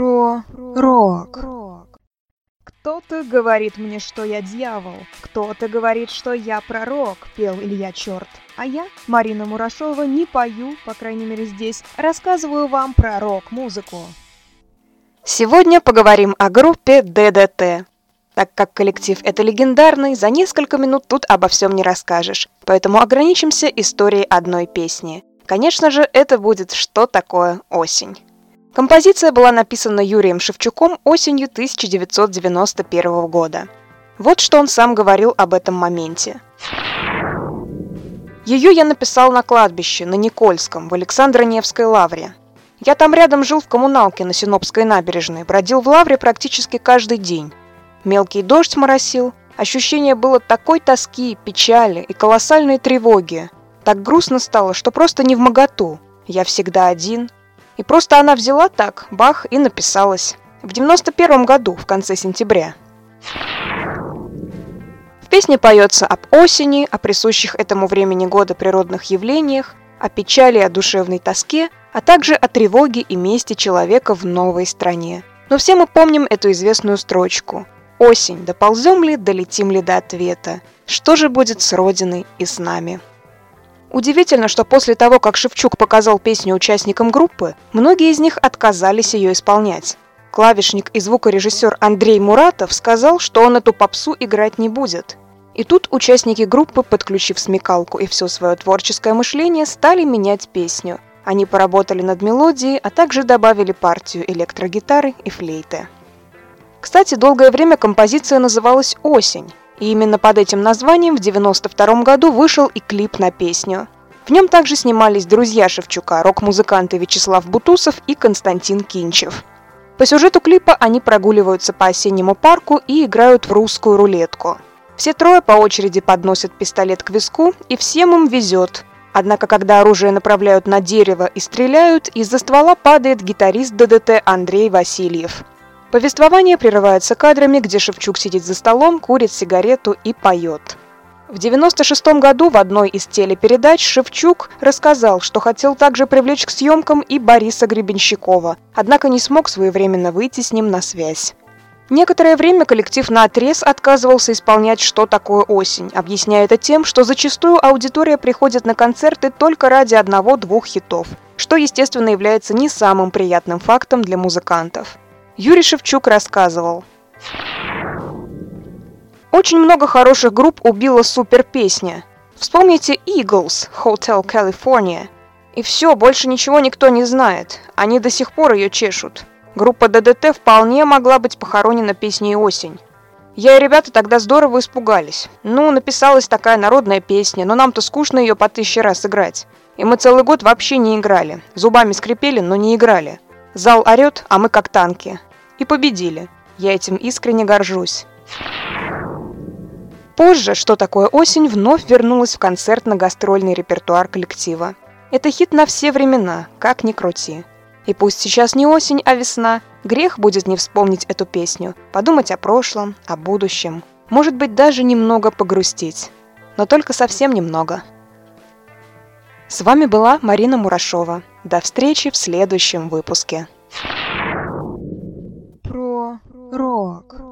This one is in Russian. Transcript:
Про рок. Кто-то говорит мне, что я дьявол, кто-то говорит, что я пророк, пел Илья Черт. А я, Марина Мурашова, не пою, по крайней мере здесь, рассказываю вам про рок-музыку. Сегодня поговорим о группе ДДТ. Так как коллектив это легендарный, за несколько минут тут обо всем не расскажешь, поэтому ограничимся историей одной песни. Конечно же, это будет «Что такое осень?». Композиция была написана Юрием Шевчуком осенью 1991 года. Вот что он сам говорил об этом моменте. Ее я написал на кладбище, на Никольском, в Александро-Невской лавре. Я там рядом жил в коммуналке на Синопской набережной, бродил в лавре практически каждый день. Мелкий дождь моросил, ощущение было такой тоски, печали и колоссальной тревоги. Так грустно стало, что просто не в моготу. Я всегда один, и просто она взяла так, бах, и написалась. В 91 году, в конце сентября. В песне поется об осени, о присущих этому времени года природных явлениях, о печали о душевной тоске, а также о тревоге и мести человека в новой стране. Но все мы помним эту известную строчку. «Осень, доползем ли, долетим ли до ответа? Что же будет с Родиной и с нами?» Удивительно, что после того, как Шевчук показал песню участникам группы, многие из них отказались ее исполнять. Клавишник и звукорежиссер Андрей Муратов сказал, что он эту попсу играть не будет. И тут участники группы, подключив смекалку и все свое творческое мышление, стали менять песню. Они поработали над мелодией, а также добавили партию электрогитары и флейты. Кстати, долгое время композиция называлась «Осень», и именно под этим названием в 1992 году вышел и клип на песню. В нем также снимались друзья Шевчука, рок-музыканты Вячеслав Бутусов и Константин Кинчев. По сюжету клипа они прогуливаются по осеннему парку и играют в русскую рулетку. Все трое по очереди подносят пистолет к виску, и всем им везет. Однако, когда оружие направляют на дерево и стреляют, из-за ствола падает гитарист ДДТ Андрей Васильев – Повествование прерывается кадрами, где Шевчук сидит за столом, курит сигарету и поет. В 96 году в одной из телепередач Шевчук рассказал, что хотел также привлечь к съемкам и Бориса Гребенщикова, однако не смог своевременно выйти с ним на связь. Некоторое время коллектив на отрез отказывался исполнять «Что такое осень», объясняя это тем, что зачастую аудитория приходит на концерты только ради одного-двух хитов, что, естественно, является не самым приятным фактом для музыкантов. Юрий Шевчук рассказывал. Очень много хороших групп убила супер-песня. Вспомните Eagles, Hotel California. И все, больше ничего никто не знает. Они до сих пор ее чешут. Группа ДДТ вполне могла быть похоронена песней «Осень». Я и ребята тогда здорово испугались. Ну, написалась такая народная песня, но нам-то скучно ее по тысяче раз играть. И мы целый год вообще не играли. Зубами скрипели, но не играли. Зал орет, а мы как танки и победили. Я этим искренне горжусь. Позже «Что такое осень» вновь вернулась в концертно-гастрольный репертуар коллектива. Это хит на все времена, как ни крути. И пусть сейчас не осень, а весна, грех будет не вспомнить эту песню, подумать о прошлом, о будущем, может быть даже немного погрустить. Но только совсем немного. С вами была Марина Мурашова. До встречи в следующем выпуске. Рок.